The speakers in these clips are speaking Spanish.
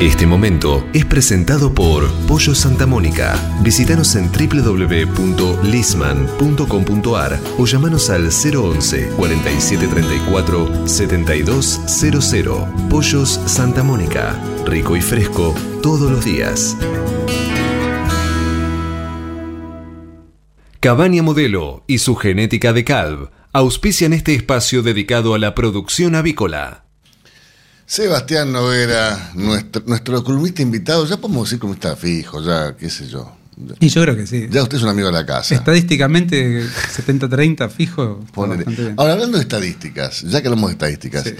Este momento es presentado por Pollo Santa Mónica. Visítanos en www.lisman.com.ar o llamanos al 011 4734 7200. Pollos Santa Mónica. Rico y fresco todos los días. Cabaña Modelo y su genética de Calv auspician este espacio dedicado a la producción avícola. Sebastián Noguera, nuestro, nuestro columnista invitado, ya podemos decir cómo está fijo, ya, qué sé yo. Y yo creo que sí. Ya usted es un amigo de la casa. Estadísticamente, 70-30 fijo. Ahora, hablando de estadísticas, ya que hablamos de estadísticas,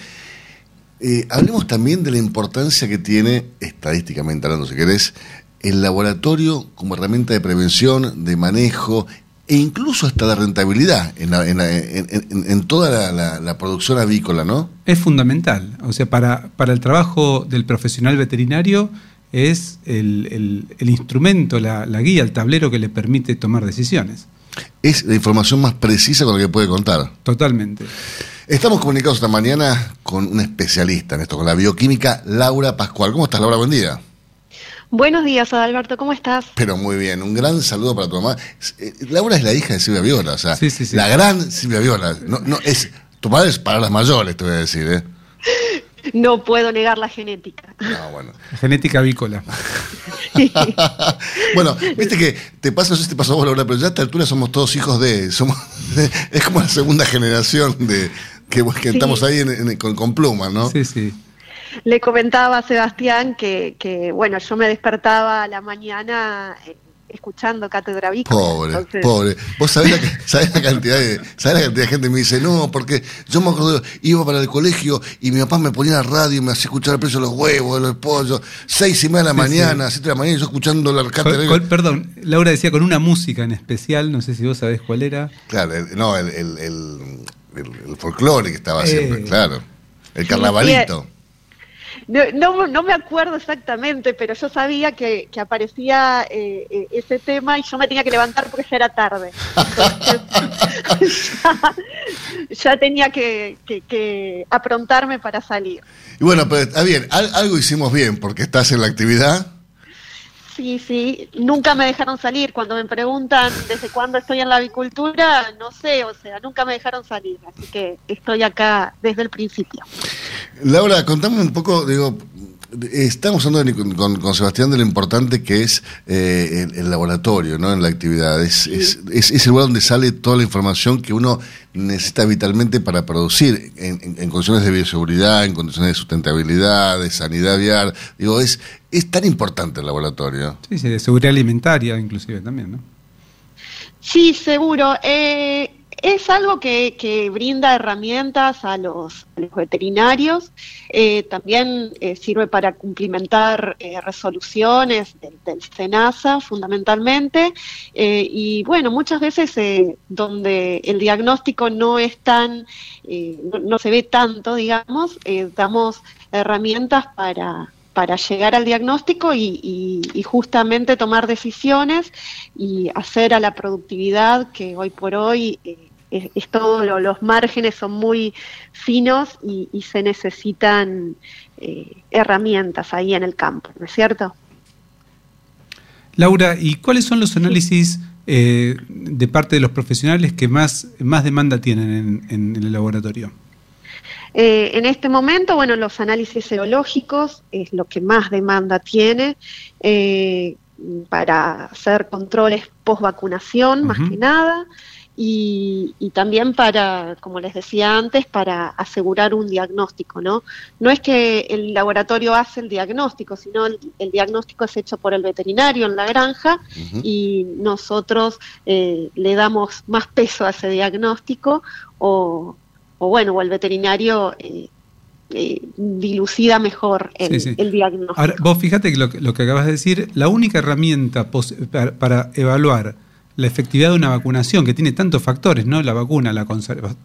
eh, hablemos también de la importancia que tiene, estadísticamente hablando, si querés, el laboratorio como herramienta de prevención, de manejo e incluso hasta la rentabilidad en, en, toda la, producción avícola, ¿no? Es fundamental. O sea, para, para el trabajo del profesional veterinario es el, instrumento, la, guía, el tablero que le permite tomar decisiones. Es la información más precisa con la que puede contar. Totalmente. Estamos comunicados esta mañana con una especialista en esto, con la bioquímica Laura Pascual. ¿Cómo estás, Laura? Buen día. Buenos días, Adalberto, ¿cómo estás? Pero muy bien, un gran saludo para tu mamá. Eh, Laura es la hija de Silvia Viola, o sea, la gran Silvia Viola. No, no, es, tu madre es para las mayores, te voy a decir, ¿eh? No puedo negar la genética. No, bueno. genética avícola. bueno, viste que te pasa, no sé si te pasó a vos, Laura, pero ya a esta altura somos todos hijos de. somos Es como la segunda generación de que, estamos ahí con, con plumas, ¿no? Sí, sí le comentaba a Sebastián que, que, bueno, yo me despertaba a la mañana eh, escuchando Cátedra Vico. Pobre, pobre. Vos sabés la, cantidad de, sabés la cantidad de gente que me dice, no, porque yo me acuerdo, iba para el colegio y mi papá me ponía la radio y me hacía escuchar el precio de los huevos, de los pollos, seis y media de la mañana, siete de la mañana, y yo escuchando la cátedra. perdón, Laura decía con una música en especial, no sé si vos sabés cuál era. Claro, no, el, el, el, folclore que estaba siempre, eh, claro. El carnavalito. No, no, me acuerdo exactamente, pero yo sabía que, aparecía eh, eh, ese tema y yo me tenía que levantar porque ya era tarde. ya, tenía que, aprontarme para salir. Y bueno, pero está bien, algo hicimos bien porque estás en la actividad. Sí, sí, nunca me dejaron salir. Cuando me preguntan desde cuándo estoy en la avicultura, no sé, o sea, nunca me dejaron salir. Así que estoy acá desde el principio. Laura, contame un poco, digo, Estamos hablando con, Sebastián de lo importante que es eh, el, laboratorio ¿no? en la actividad. Es, es, el lugar donde sale toda la información que uno necesita vitalmente para producir en, condiciones de bioseguridad, en condiciones de sustentabilidad, de sanidad vial. Digo, es, es tan importante el laboratorio. Sí, sí, de seguridad alimentaria inclusive también, ¿no? Sí, seguro. Eh, es algo que, brinda herramientas a los, veterinarios, eh, también eh, sirve para cumplimentar eh, resoluciones del, del, SENASA fundamentalmente, y bueno, muchas veces donde el diagnóstico no es tan, no, se ve tanto, digamos, damos herramientas para, para llegar al diagnóstico y, justamente tomar decisiones y hacer a la productividad que hoy por hoy es, todo, los márgenes son muy finos y, se necesitan eh, herramientas ahí en el campo, ¿no es cierto? Laura, ¿y cuáles son los análisis eh, de parte de los profesionales que más, más demanda tienen en, el laboratorio? Eh, en este momento, bueno, los análisis serológicos es lo que más demanda tiene para hacer controles post vacunación, más que nada y, también para, como les decía antes, para asegurar un diagnóstico, ¿no? No es que el laboratorio hace el diagnóstico, sino el, diagnóstico es hecho por el veterinario en la granja y nosotros eh, le damos más peso a ese diagnóstico o, bueno, o el veterinario... Eh, eh, dilucida mejor el, diagnóstico. Ahora, vos fíjate que lo, lo, que acabas de decir, la única herramienta para evaluar la efectividad de una vacunación, que tiene tantos factores, ¿no? La vacuna, la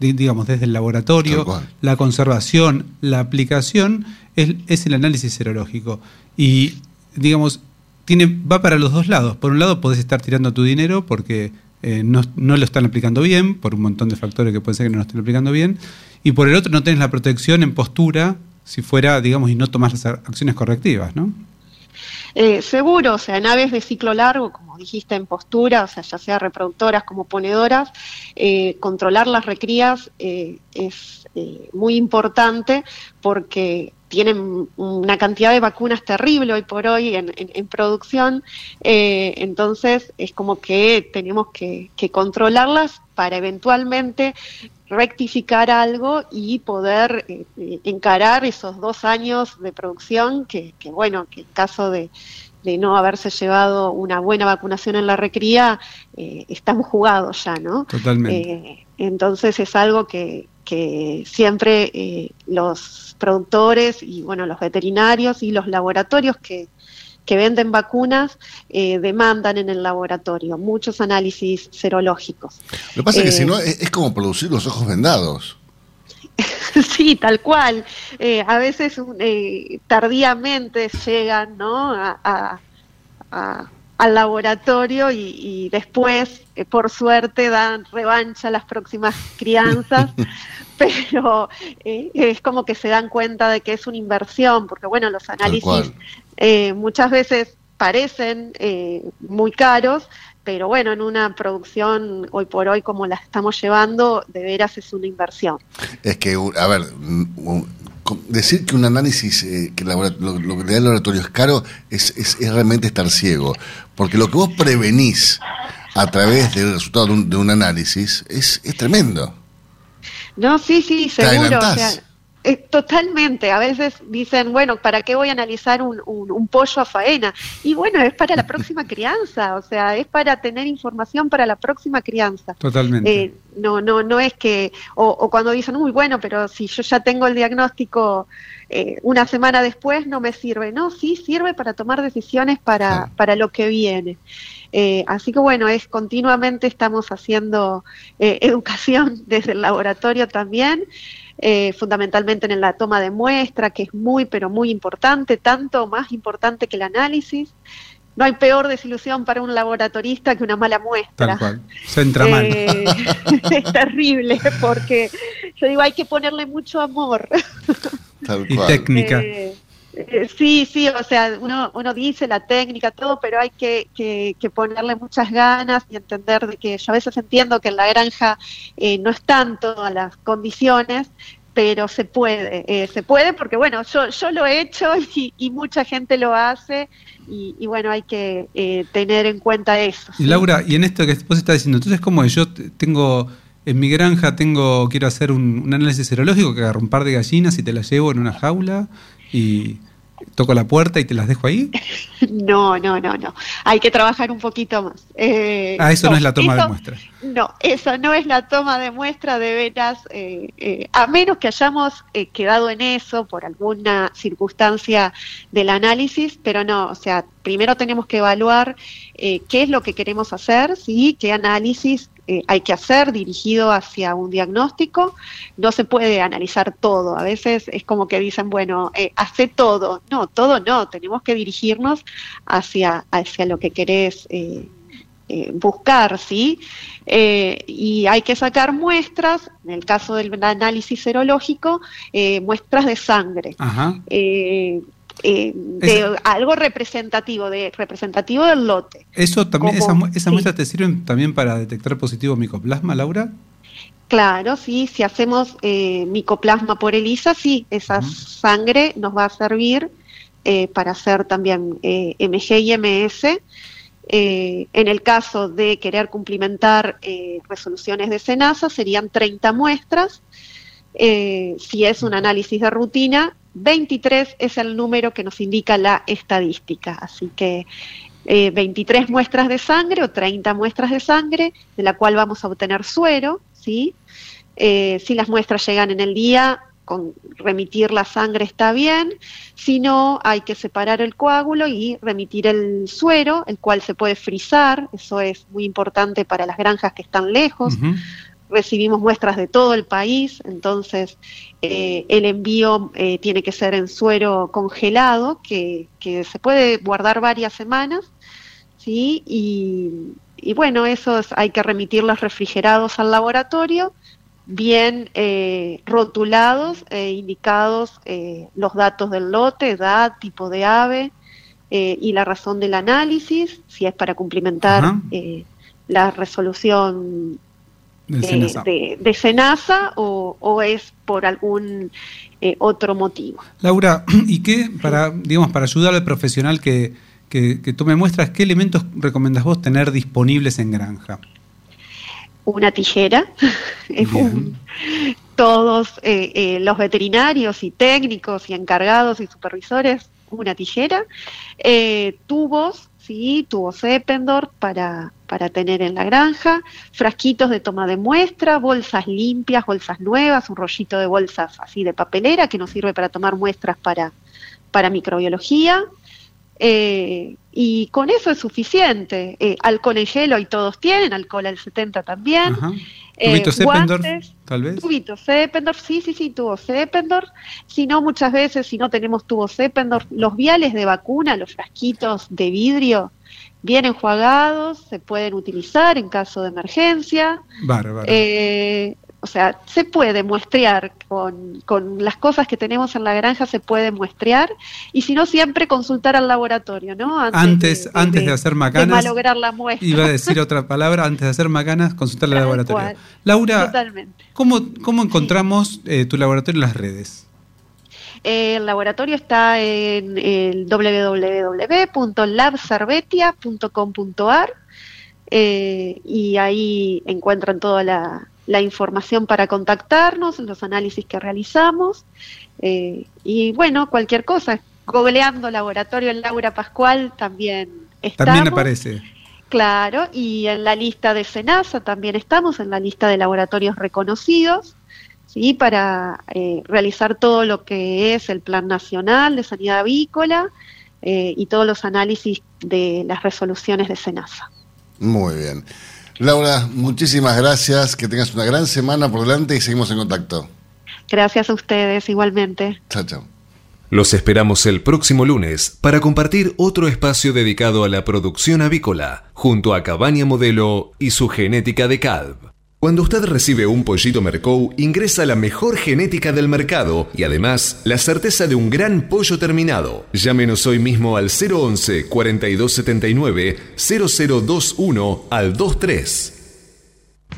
digamos, desde el laboratorio, la conservación, la aplicación, es, el análisis serológico. Y, digamos, tiene, va para los dos lados. Por un lado, podés estar tirando tu dinero porque eh, no, lo están aplicando bien, por un montón de factores que puede ser que no lo estén aplicando bien. Y por el otro, no tenés la protección en postura si fuera, digamos, y no tomás las acciones correctivas, ¿no? Eh, seguro, o sea, en aves de ciclo largo, como dijiste, en postura, o sea, ya sea reproductoras como ponedoras, eh, controlar las recrías eh, es muy importante porque tienen una cantidad de vacunas terrible hoy por hoy en, producción, entonces es como que tenemos que, controlarlas para eventualmente rectificar algo y poder eh, eh, encarar esos dos años de producción que, bueno, que en caso de, no haberse llevado una buena vacunación en la recría, eh, estamos jugados ya, ¿no? Totalmente. entonces es algo que, que siempre los productores y bueno, los veterinarios y los laboratorios que, que venden vacunas eh, demandan en el laboratorio muchos análisis serológicos. Lo que pasa es que si eh, no es, como producir los ojos vendados. sí, tal cual. Eh, a veces tardíamente llegan ¿no? Al laboratorio y, después, por suerte, dan revancha a las próximas crianzas. pero es como que se dan cuenta de que es una inversión, porque bueno, los análisis eh, muchas veces parecen eh, muy caros, pero bueno, en una producción hoy por hoy como la estamos llevando, de veras es una inversión. Es que, a ver, decir que un análisis, eh, que lo, que da el laboratorio es caro, es, es, realmente estar ciego, porque lo que vos prevenís a través del resultado de un, de un análisis es, es tremendo. No, sí, sí, seguro. O sea, eh, totalmente. A veces dicen, bueno, ¿para qué voy a analizar un, un, pollo a faena? Y bueno, es para la próxima crianza, o sea, es para tener información para la próxima crianza. Totalmente. Eh, no, no, no es que, o, cuando dicen, muy bueno, pero si yo ya tengo el diagnóstico eh, una semana después, no me sirve. No, sí sirve para tomar decisiones para, para lo que viene. así que bueno, es continuamente estamos haciendo educación desde el laboratorio también. Eh, fundamentalmente en la toma de muestra, que es muy, pero muy importante, tanto más importante que el análisis. No hay peor desilusión para un laboratorista que una mala muestra. Tal cual. Se entra mal. Eh, es terrible porque yo digo, hay que ponerle mucho amor. Y técnica. Eh, sí, sí, o sea, uno, uno dice la técnica, todo, pero hay que, que, ponerle muchas ganas y entender de que yo a veces entiendo que en la granja eh, no están todas las condiciones, pero se puede, eh, se puede porque bueno, yo, yo lo he hecho y, mucha gente lo hace y, bueno, hay que eh, tener en cuenta eso. Y Laura, y en esto que vos estás diciendo, entonces como yo tengo en mi granja tengo quiero hacer un, un análisis serológico que agarro un par de gallinas y te las llevo en una jaula y toco la puerta y te las dejo ahí? No, no, no, no. Hay que trabajar un poquito más. Eh, ah, eso no, es la toma de muestra. No, eso no es la toma de muestra de veras, eh, eh, a menos que hayamos quedado en eso por alguna circunstancia del análisis, pero no, o sea, primero tenemos que evaluar qué es lo que queremos hacer, ¿sí? qué análisis eh, hay que hacer dirigido hacia un diagnóstico. No se puede analizar todo. A veces es como que dicen, bueno, eh, hace todo. No, todo no. Tenemos que dirigirnos hacia, hacia lo que querés eh, buscar, ¿sí? y hay que sacar muestras, en el caso del análisis serológico, muestras de sangre. Eh, de algo representativo, de representativo del lote. Eso también, esas, muestras te sirven también para detectar positivo micoplasma, Laura. Claro, sí, si hacemos eh, micoplasma por ELISA, sí, esa sangre nos va a servir eh, para hacer también eh, MG y MS. en el caso de querer cumplimentar resoluciones de SENASA, serían 30 muestras. si es un análisis de rutina, 23 es el número que nos indica la estadística, así que 23 eh, muestras de sangre o 30 muestras de sangre, de la cual vamos a obtener suero, ¿sí? Eh, si las muestras llegan en el día, con remitir la sangre está bien, si no, hay que separar el coágulo y remitir el suero, el cual se puede frizar, eso es muy importante para las granjas que están lejos, recibimos muestras de todo el país, entonces eh, el envío eh, tiene que ser en suero congelado, que, se puede guardar varias semanas, ¿sí? Y, bueno, esos hay que remitirlos refrigerados al laboratorio, bien eh, rotulados e indicados los datos del lote, edad, tipo de ave, eh, y la razón del análisis, si es para cumplimentar eh, la resolución de, de, SENASA o, es por algún otro motivo. Laura, ¿y qué para, digamos, para ayudar al profesional que, que, tú me muestras, qué elementos recomendás vos tener disponibles en granja? Una tijera, todos los veterinarios y técnicos y encargados y supervisores una tijera, eh, tubos, ¿sí? tubos Eppendorf para, para tener en la granja, frasquitos de toma de muestra, bolsas limpias, bolsas nuevas, un rollito de bolsas así de papelera que nos sirve para tomar muestras para, para microbiología. Eh, y con eso es suficiente. Eh, alcohol en hielo y todos tienen, alcohol al 70 también. ¿Tubitos eh, tal vez? Tubitos Zeppendorf, sí, sí, sí, tubos Zeppendorf. Si no, muchas veces, si no tenemos tubos Zeppendorf, los viales de vacuna, los frasquitos de vidrio, bien enjuagados, se pueden utilizar en caso de emergencia. Bárbaro. Eh, o sea, se puede muestrear con, las cosas que tenemos en la granja, se puede muestrear, y si no, siempre consultar al laboratorio, ¿no? Antes, antes, de, hacer macanas. De malograr la muestra. Iba a decir otra palabra, antes de hacer macanas, consultar al laboratorio. Laura, ¿cómo, ¿cómo, encontramos eh, tu laboratorio en las redes? El laboratorio está en el www.labservetia.com.ar eh, y ahí encuentran toda la, la información para contactarnos, los análisis que realizamos eh, y bueno, cualquier cosa. Googleando Laboratorio Laura Pascual también estamos. También aparece. Claro, y en la lista de SENASA también estamos, en la lista de laboratorios reconocidos, ¿sí? para eh, realizar todo lo que es el Plan Nacional de Sanidad Avícola eh, y todos los análisis de las resoluciones de SENASA. Muy bien. Laura, muchísimas gracias, que tengas una gran semana por delante y seguimos en contacto. Gracias a ustedes igualmente. Chao, chao. Los esperamos el próximo lunes para compartir otro espacio dedicado a la producción avícola, junto a Cabaña Modelo y su genética de calv. Cuando usted recibe un pollito Mercou, ingresa la mejor genética del mercado y además la certeza de un gran pollo terminado. Llámenos hoy mismo al 011 4279 0021 al 23.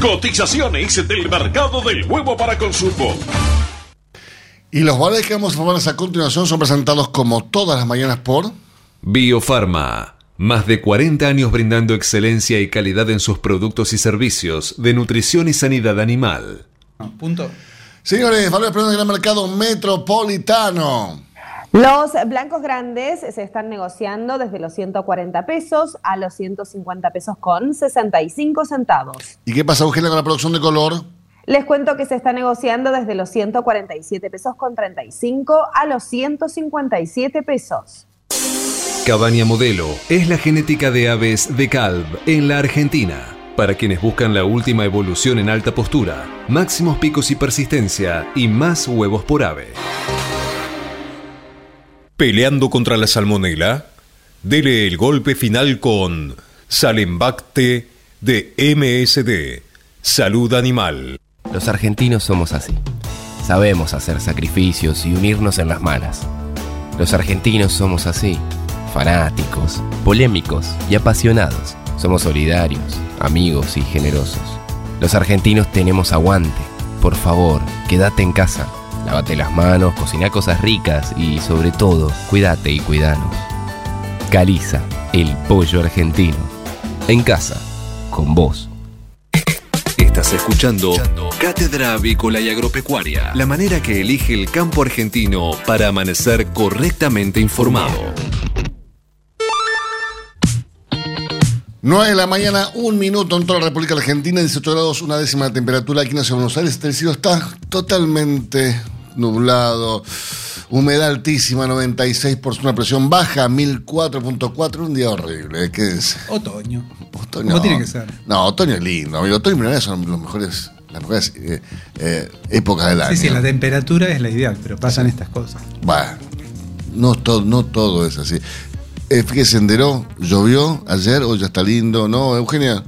Cotizaciones del mercado del huevo para consumo. Y los valores que vamos a formar a continuación son presentados como todas las mañanas por Biofarma. Más de 40 años brindando excelencia y calidad en sus productos y servicios de nutrición y sanidad animal. Punto. Señores, valores en el mercado metropolitano. Los blancos grandes se están negociando desde los 140 pesos a los 150 pesos con 65 centavos. ¿Y qué pasa, Eugenia, con la producción de color? Les cuento que se está negociando desde los 147 pesos con 35 a los 157 pesos. Cabaña Modelo es la genética de aves de Calv en la Argentina. Para quienes buscan la última evolución en alta postura, máximos picos y persistencia y más huevos por ave. Peleando contra la salmonela, dele el golpe final con Salembacte de MSD, Salud Animal. Los argentinos somos así. Sabemos hacer sacrificios y unirnos en las malas. Los argentinos somos así, fanáticos, polémicos y apasionados. Somos solidarios, amigos y generosos. Los argentinos tenemos aguante. Por favor, quédate en casa. Lávate las manos, cocina cosas ricas y sobre todo, cuídate y cuidanos. Caliza, el pollo argentino. En casa, con vos. Estás escuchando Cátedra Avícola y Agropecuaria, la manera que elige el campo argentino para amanecer correctamente informado. 9 de la mañana, un minuto en toda la República Argentina, 18 grados, una décima de temperatura aquí en la ciudad de Buenos Aires. El cielo está totalmente nublado, humedad altísima, 96%, una presión baja, 1004.4, un día horrible. ¿Qué es? Otoño. Otoño. ¿Cómo tiene que ser? No, otoño es lindo, amigo. Otoño y primavera son los mejores, las mejores eh, eh, épocas del año. Sí, sí, la temperatura es la ideal, pero pasan estas cosas. Bueno, no todo, no todo es así. Eh, fíjese, enderó, llovió ayer, hoy ya está lindo, ¿no, Eugenia?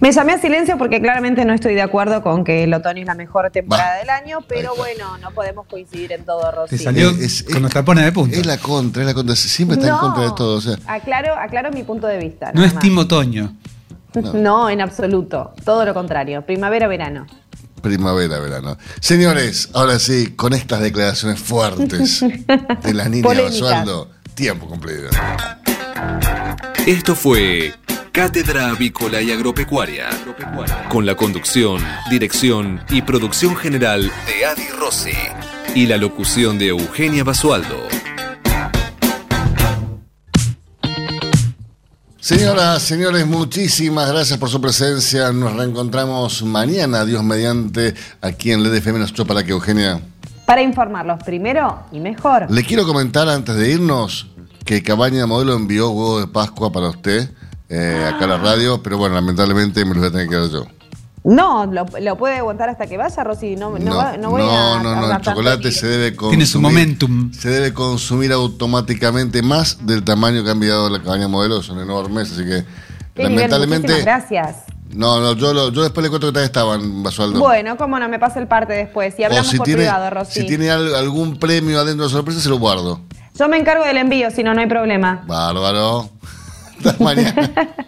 Me llamé a silencio porque claramente no estoy de acuerdo con que el otoño es la mejor temporada Va. del año, pero bueno, no podemos coincidir en todo, Rosy. Te salió Es- es- con los tapones de punta. Es la contra, es la contra. Siempre está en contra de todo. O sea, aclaro, aclaro mi punto de vista. No es. Team Otoño. No, en absoluto. Todo lo contrario. Primavera-verano. primavera, verano. Señores, ahora sí, con estas declaraciones fuertes de la niña. Basualdo, tiempo cumplido. Esto fue Cátedra Avícola y Agropecuaria, con la conducción, dirección y producción general de Adi Rossi y la locución de Eugenia Basualdo. Señoras, señores, muchísimas gracias por su presencia. Nos reencontramos mañana, Dios mediante, aquí en LDFM nos para que Eugenia. Para informarlos primero y mejor. Le quiero comentar antes de irnos que Cabaña Modelo envió huevo de Pascua para usted eh, acá a la radio, pero bueno, lamentablemente me los voy a tener que dar yo. No, lo, lo puede aguantar hasta que vaya, Rosy. No, no, va- no voy a. no, no, tardar el chocolate se debe consumir. Tiene su momentum. Se debe consumir automáticamente más del tamaño que han enviado la cabaña modelo, son enormes, así que Qué lamentablemente. gracias. No, no, yo, lo- yo después le cuento que tal estaban, Basualdo. Bueno, cómo no, me pasa el parte después. Y hablamos si por tiene, privado, Rosy. si tiene al- algún premio adentro de sorpresa, se lo guardo. Yo me encargo del envío, si no, no hay problema. Bárbaro. Hasta mañana.